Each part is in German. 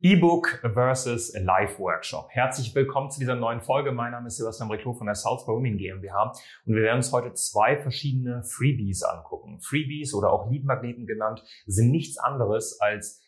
E-Book versus Live-Workshop. Herzlich willkommen zu dieser neuen Folge. Mein Name ist Sebastian Reclo von der Salzburg Women GmbH und wir werden uns heute zwei verschiedene Freebies angucken. Freebies oder auch Leadmagneten genannt sind nichts anderes als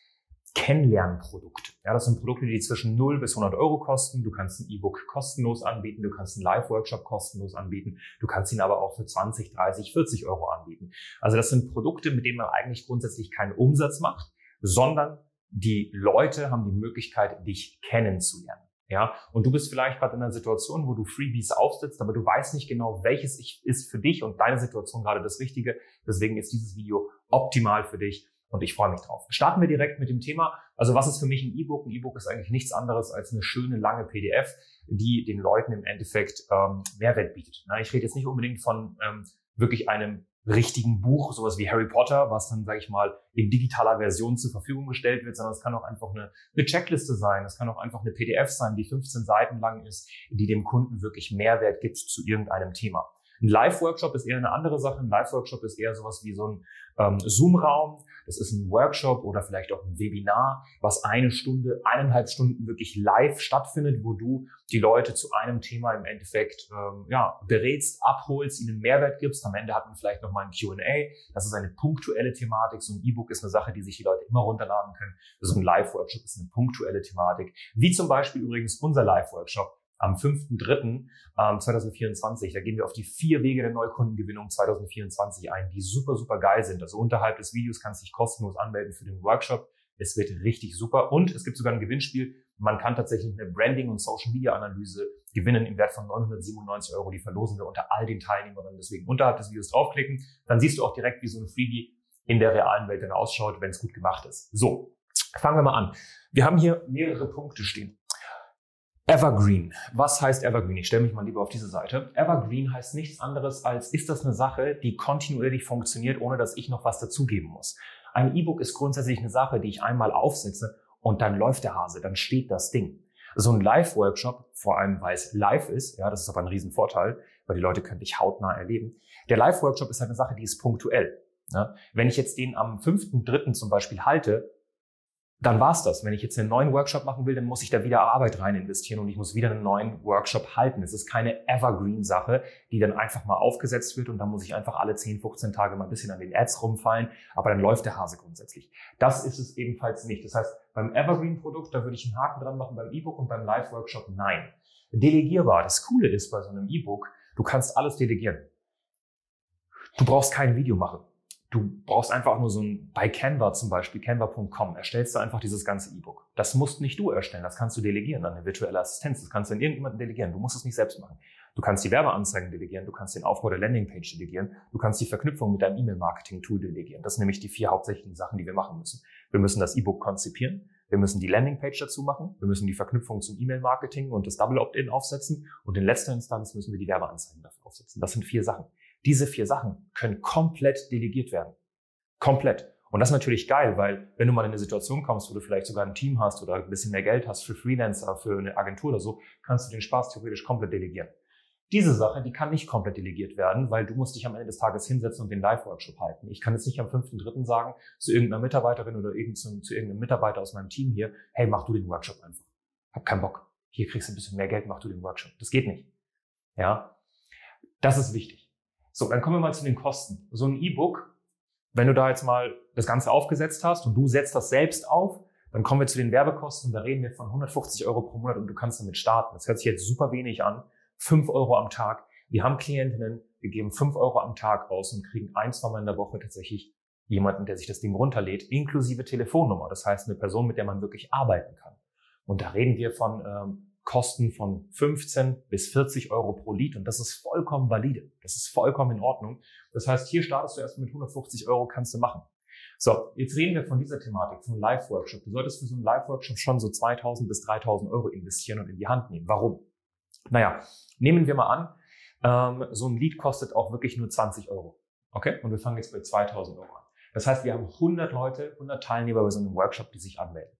Kennenlernprodukte. Ja, das sind Produkte, die zwischen 0 bis 100 Euro kosten. Du kannst ein E-Book kostenlos anbieten, du kannst einen Live-Workshop kostenlos anbieten, du kannst ihn aber auch für 20, 30, 40 Euro anbieten. Also das sind Produkte, mit denen man eigentlich grundsätzlich keinen Umsatz macht, sondern die Leute haben die Möglichkeit, dich kennenzulernen. Ja, und du bist vielleicht gerade in einer Situation, wo du Freebies aufsetzt, aber du weißt nicht genau, welches ist für dich und deine Situation gerade das Richtige. Deswegen ist dieses Video optimal für dich und ich freue mich drauf. Starten wir direkt mit dem Thema. Also was ist für mich ein E-Book? Ein E-Book ist eigentlich nichts anderes als eine schöne lange PDF, die den Leuten im Endeffekt ähm, Mehrwert bietet. Na, ich rede jetzt nicht unbedingt von ähm, wirklich einem richtigen Buch, sowas wie Harry Potter, was dann, sage ich mal, in digitaler Version zur Verfügung gestellt wird, sondern es kann auch einfach eine, eine Checkliste sein, es kann auch einfach eine PDF sein, die 15 Seiten lang ist, die dem Kunden wirklich Mehrwert gibt zu irgendeinem Thema. Ein Live-Workshop ist eher eine andere Sache. Ein Live-Workshop ist eher sowas wie so ein ähm, Zoom-Raum. Das ist ein Workshop oder vielleicht auch ein Webinar, was eine Stunde, eineinhalb Stunden wirklich live stattfindet, wo du die Leute zu einem Thema im Endeffekt ähm, ja, berätst, abholst, ihnen Mehrwert gibst. Am Ende hat man vielleicht nochmal ein Q&A. Das ist eine punktuelle Thematik. So ein E-Book ist eine Sache, die sich die Leute immer runterladen können. So ein Live-Workshop ist eine punktuelle Thematik. Wie zum Beispiel übrigens unser Live-Workshop am 5.3.2024. Ähm, da gehen wir auf die vier Wege der Neukundengewinnung 2024 ein, die super, super geil sind. Also unterhalb des Videos kannst du dich kostenlos anmelden für den Workshop. Es wird richtig super. Und es gibt sogar ein Gewinnspiel. Man kann tatsächlich eine Branding- und Social-Media-Analyse gewinnen im Wert von 997 Euro. Die verlosen wir unter all den Teilnehmern. Deswegen unterhalb des Videos draufklicken. Dann siehst du auch direkt, wie so ein Freebie in der realen Welt dann ausschaut, wenn es gut gemacht ist. So, fangen wir mal an. Wir haben hier mehrere Punkte stehen. Evergreen. Was heißt Evergreen? Ich stelle mich mal lieber auf diese Seite. Evergreen heißt nichts anderes als, ist das eine Sache, die kontinuierlich funktioniert, ohne dass ich noch was dazugeben muss. Ein E-Book ist grundsätzlich eine Sache, die ich einmal aufsetze und dann läuft der Hase, dann steht das Ding. So ein Live-Workshop, vor allem weil es live ist, ja, das ist aber ein Riesenvorteil, weil die Leute können dich hautnah erleben. Der Live-Workshop ist halt eine Sache, die ist punktuell. Ja. Wenn ich jetzt den am 5.3. zum Beispiel halte, dann war's das. Wenn ich jetzt einen neuen Workshop machen will, dann muss ich da wieder Arbeit rein investieren und ich muss wieder einen neuen Workshop halten. Es ist keine Evergreen-Sache, die dann einfach mal aufgesetzt wird und dann muss ich einfach alle 10, 15 Tage mal ein bisschen an den Ads rumfallen, aber dann läuft der Hase grundsätzlich. Das ist es ebenfalls nicht. Das heißt, beim Evergreen-Produkt, da würde ich einen Haken dran machen, beim E-Book und beim Live-Workshop nein. Delegierbar. Das Coole ist bei so einem E-Book, du kannst alles delegieren. Du brauchst kein Video machen. Du brauchst einfach nur so ein, bei Canva zum Beispiel, canva.com, erstellst du einfach dieses ganze E-Book. Das musst nicht du erstellen, das kannst du delegieren an eine virtuelle Assistenz, das kannst du an irgendjemanden delegieren, du musst es nicht selbst machen. Du kannst die Werbeanzeigen delegieren, du kannst den Aufbau der Landingpage delegieren, du kannst die Verknüpfung mit deinem E-Mail-Marketing-Tool delegieren. Das sind nämlich die vier hauptsächlichen Sachen, die wir machen müssen. Wir müssen das E-Book konzipieren, wir müssen die Landingpage dazu machen, wir müssen die Verknüpfung zum E-Mail-Marketing und das Double Opt-in aufsetzen und in letzter Instanz müssen wir die Werbeanzeigen dafür aufsetzen. Das sind vier Sachen. Diese vier Sachen können komplett delegiert werden. Komplett. Und das ist natürlich geil, weil wenn du mal in eine Situation kommst, wo du vielleicht sogar ein Team hast oder ein bisschen mehr Geld hast für Freelancer, für eine Agentur oder so, kannst du den Spaß theoretisch komplett delegieren. Diese Sache, die kann nicht komplett delegiert werden, weil du musst dich am Ende des Tages hinsetzen und den Live-Workshop halten. Ich kann jetzt nicht am 5.3. sagen zu irgendeiner Mitarbeiterin oder irgend zu, zu irgendeinem Mitarbeiter aus meinem Team hier, hey, mach du den Workshop einfach. Hab keinen Bock. Hier kriegst du ein bisschen mehr Geld, mach du den Workshop. Das geht nicht. Ja. Das ist wichtig. So, dann kommen wir mal zu den Kosten. So ein E-Book, wenn du da jetzt mal das Ganze aufgesetzt hast und du setzt das selbst auf, dann kommen wir zu den Werbekosten da reden wir von 150 Euro pro Monat und du kannst damit starten. Das hört sich jetzt super wenig an. 5 Euro am Tag. Wir haben Klientinnen, wir geben 5 Euro am Tag aus und kriegen ein, zwei Mal in der Woche tatsächlich jemanden, der sich das Ding runterlädt, inklusive Telefonnummer. Das heißt, eine Person, mit der man wirklich arbeiten kann. Und da reden wir von ähm, Kosten von 15 bis 40 Euro pro Lied und das ist vollkommen valide. Das ist vollkommen in Ordnung. Das heißt, hier startest du erst mit 150 Euro, kannst du machen. So, jetzt reden wir von dieser Thematik, von Live-Workshop. Du solltest für so einen Live-Workshop schon so 2000 bis 3000 Euro investieren und in die Hand nehmen. Warum? Naja, nehmen wir mal an, ähm, so ein Lied kostet auch wirklich nur 20 Euro. Okay? Und wir fangen jetzt bei 2000 Euro an. Das heißt, wir haben 100 Leute, 100 Teilnehmer bei so einem Workshop, die sich anmelden.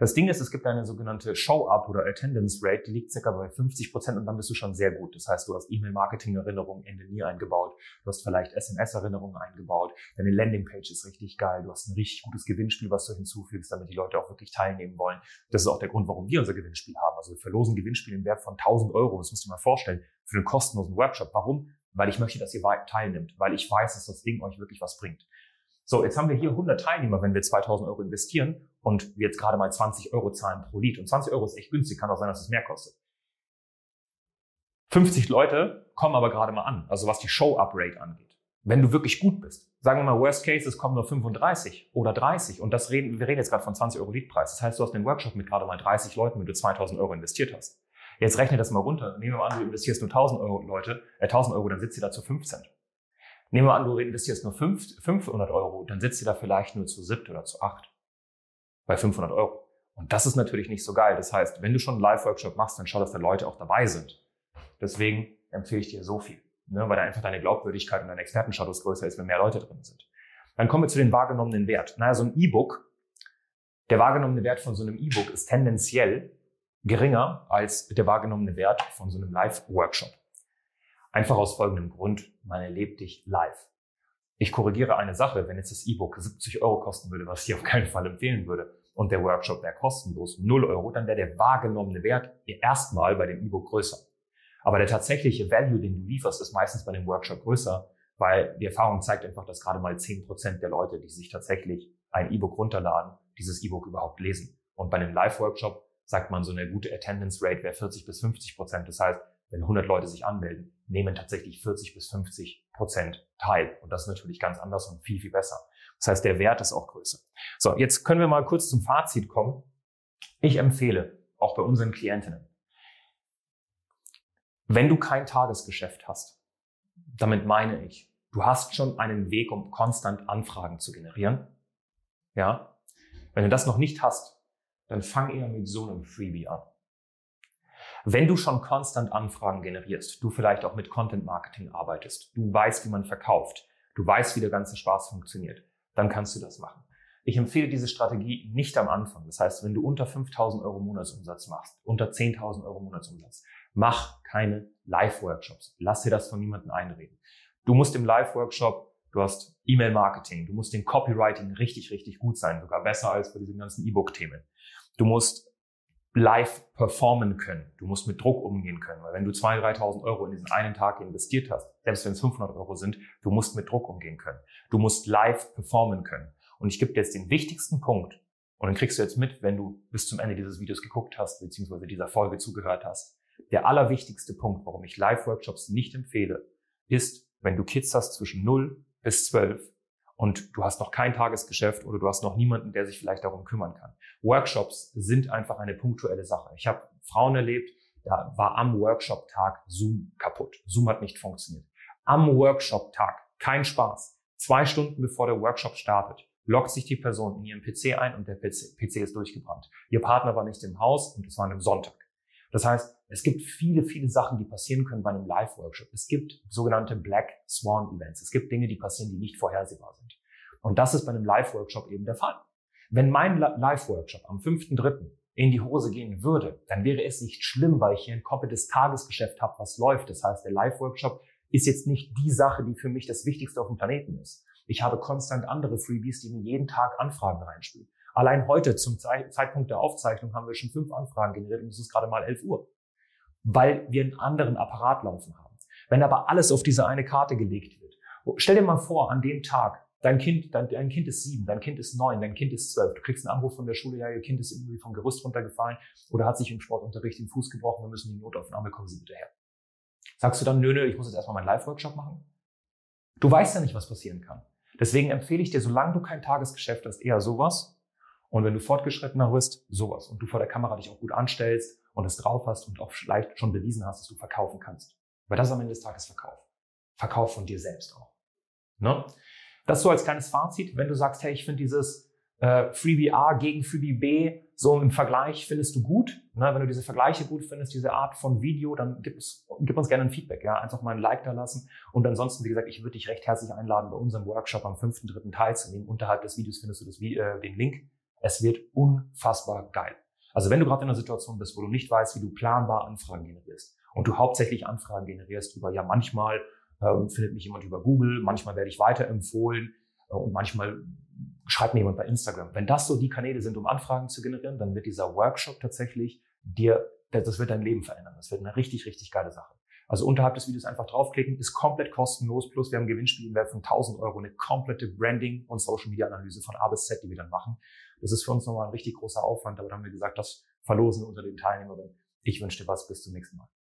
Das Ding ist, es gibt eine sogenannte Show-Up oder Attendance Rate, die liegt circa bei 50 Prozent und dann bist du schon sehr gut. Das heißt, du hast E-Mail-Marketing-Erinnerungen Ende nie eingebaut, du hast vielleicht SMS-Erinnerungen eingebaut, deine Landingpage ist richtig geil, du hast ein richtig gutes Gewinnspiel, was du hinzufügst, damit die Leute auch wirklich teilnehmen wollen. Das ist auch der Grund, warum wir unser Gewinnspiel haben. Also wir verlosen Gewinnspiele im Wert von 1000 Euro, das musst du dir mal vorstellen, für einen kostenlosen Workshop. Warum? Weil ich möchte, dass ihr teilnimmt, weil ich weiß, dass das Ding euch wirklich was bringt. So, jetzt haben wir hier 100 Teilnehmer, wenn wir 2000 Euro investieren und wir jetzt gerade mal 20 Euro zahlen pro Lied. Und 20 Euro ist echt günstig, kann auch sein, dass es mehr kostet. 50 Leute kommen aber gerade mal an, also was die Show-Up-Rate angeht. Wenn du wirklich gut bist, sagen wir mal, Worst Case, es kommen nur 35 oder 30 und das reden, wir reden jetzt gerade von 20 Euro Liedpreis. Das heißt, du hast den Workshop mit gerade mal 30 Leuten, wenn du 2000 Euro investiert hast. Jetzt rechne das mal runter. Nehmen wir mal an, du investierst nur 1000 Euro, Leute, äh, 1000 Euro, dann sitzt ihr da zu 15. Nehmen wir an, du investierst nur 500 Euro, dann sitzt ihr da vielleicht nur zu siebt oder zu acht. Bei 500 Euro. Und das ist natürlich nicht so geil. Das heißt, wenn du schon einen Live-Workshop machst, dann schau, dass da Leute auch dabei sind. Deswegen empfehle ich dir so viel. Ne, weil da einfach deine Glaubwürdigkeit und dein Expertenstatus größer ist, wenn mehr Leute drin sind. Dann kommen wir zu den wahrgenommenen Wert. Naja, so ein E-Book, der wahrgenommene Wert von so einem E-Book ist tendenziell geringer als der wahrgenommene Wert von so einem Live-Workshop. Einfach aus folgendem Grund, man erlebt dich live. Ich korrigiere eine Sache, wenn jetzt das E-Book 70 Euro kosten würde, was ich auf keinen Fall empfehlen würde, und der Workshop wäre kostenlos, 0 Euro, dann wäre der wahrgenommene Wert erstmal bei dem E-Book größer. Aber der tatsächliche Value, den du lieferst, ist meistens bei dem Workshop größer, weil die Erfahrung zeigt einfach, dass gerade mal 10% der Leute, die sich tatsächlich ein E-Book runterladen, dieses E-Book überhaupt lesen. Und bei einem Live-Workshop sagt man, so eine gute Attendance Rate wäre 40 bis 50 Prozent. Das heißt, wenn 100 Leute sich anmelden, nehmen tatsächlich 40 bis 50 Prozent teil. Und das ist natürlich ganz anders und viel, viel besser. Das heißt, der Wert ist auch größer. So, jetzt können wir mal kurz zum Fazit kommen. Ich empfehle, auch bei unseren Klientinnen, wenn du kein Tagesgeschäft hast, damit meine ich, du hast schon einen Weg, um konstant Anfragen zu generieren. Ja. Wenn du das noch nicht hast, dann fang eher mit so einem Freebie an. Wenn du schon konstant Anfragen generierst, du vielleicht auch mit Content Marketing arbeitest, du weißt, wie man verkauft, du weißt, wie der ganze Spaß funktioniert, dann kannst du das machen. Ich empfehle diese Strategie nicht am Anfang. Das heißt, wenn du unter 5000 Euro Monatsumsatz machst, unter 10.000 Euro Monatsumsatz, mach keine Live-Workshops. Lass dir das von niemandem einreden. Du musst im Live-Workshop, du hast E-Mail-Marketing, du musst den Copywriting richtig, richtig gut sein, sogar besser als bei diesen ganzen E-Book-Themen. Du musst live performen können. Du musst mit Druck umgehen können, weil wenn du 2.000, 3.000 Euro in diesen einen Tag investiert hast, selbst wenn es 500 Euro sind, du musst mit Druck umgehen können. Du musst live performen können. Und ich gebe dir jetzt den wichtigsten Punkt und dann kriegst du jetzt mit, wenn du bis zum Ende dieses Videos geguckt hast, beziehungsweise dieser Folge zugehört hast. Der allerwichtigste Punkt, warum ich Live-Workshops nicht empfehle, ist, wenn du Kids hast zwischen 0 bis 12 und du hast noch kein Tagesgeschäft oder du hast noch niemanden, der sich vielleicht darum kümmern kann. Workshops sind einfach eine punktuelle Sache. Ich habe Frauen erlebt, da war am Workshop-Tag Zoom kaputt. Zoom hat nicht funktioniert. Am Workshop-Tag, kein Spaß. Zwei Stunden bevor der Workshop startet, loggt sich die Person in ihren PC ein und der PC, PC ist durchgebrannt. Ihr Partner war nicht im Haus und es war an einem Sonntag. Das heißt, es gibt viele, viele Sachen, die passieren können bei einem Live-Workshop. Es gibt sogenannte Black Swan Events. Es gibt Dinge, die passieren, die nicht vorhersehbar sind. Und das ist bei einem Live-Workshop eben der Fall. Wenn mein Live-Workshop am 5.3. in die Hose gehen würde, dann wäre es nicht schlimm, weil ich hier ein komplettes Tagesgeschäft habe, was läuft. Das heißt, der Live-Workshop ist jetzt nicht die Sache, die für mich das Wichtigste auf dem Planeten ist. Ich habe konstant andere Freebies, die mir jeden Tag Anfragen reinspielen. Allein heute zum Zeitpunkt der Aufzeichnung haben wir schon fünf Anfragen generiert und es ist gerade mal 11 Uhr, weil wir einen anderen Apparat laufen haben. Wenn aber alles auf diese eine Karte gelegt wird, stell dir mal vor, an dem Tag, dein Kind, dein, dein Kind ist sieben, dein Kind ist neun, dein Kind ist zwölf, du kriegst einen Anruf von der Schule, ja, ihr Kind ist irgendwie vom Gerüst runtergefallen oder hat sich im Sportunterricht den Fuß gebrochen, wir müssen die Notaufnahme, kommen Sie bitte her. Sagst du dann, nö, nö, ich muss jetzt erstmal meinen Live-Workshop machen? Du weißt ja nicht, was passieren kann. Deswegen empfehle ich dir, solange du kein Tagesgeschäft hast, eher sowas, und wenn du fortgeschrittener bist, sowas. Und du vor der Kamera dich auch gut anstellst und es drauf hast und auch vielleicht schon bewiesen hast, dass du verkaufen kannst. Weil das ist am Ende des Tages Verkauf. Verkauf von dir selbst auch. Ne? Das so als kleines Fazit. Wenn du sagst, hey, ich finde dieses äh, Freebie A gegen Freebie B so im Vergleich findest du gut. Ne? Wenn du diese Vergleiche gut findest, diese Art von Video, dann gib, es, gib uns gerne ein Feedback. Ja? Einfach mal ein Like da lassen. Und ansonsten, wie gesagt, ich würde dich recht herzlich einladen, bei unserem Workshop am 5.3. teilzunehmen. Unterhalb des Videos findest du das, äh, den Link Es wird unfassbar geil. Also wenn du gerade in einer Situation bist, wo du nicht weißt, wie du planbar Anfragen generierst und du hauptsächlich Anfragen generierst über, ja, manchmal ähm, findet mich jemand über Google, manchmal werde ich weiterempfohlen äh, und manchmal schreibt mir jemand bei Instagram. Wenn das so die Kanäle sind, um Anfragen zu generieren, dann wird dieser Workshop tatsächlich dir, das wird dein Leben verändern. Das wird eine richtig, richtig geile Sache. Also unterhalb des Videos einfach draufklicken, ist komplett kostenlos, plus wir haben Gewinnspiel im Wert von 1000 Euro, eine komplette Branding- und Social-Media-Analyse von A bis Z, die wir dann machen. Das ist für uns nochmal ein richtig großer Aufwand, aber dann haben wir gesagt, das verlosen unter den Teilnehmern. Ich wünsche dir was, bis zum nächsten Mal.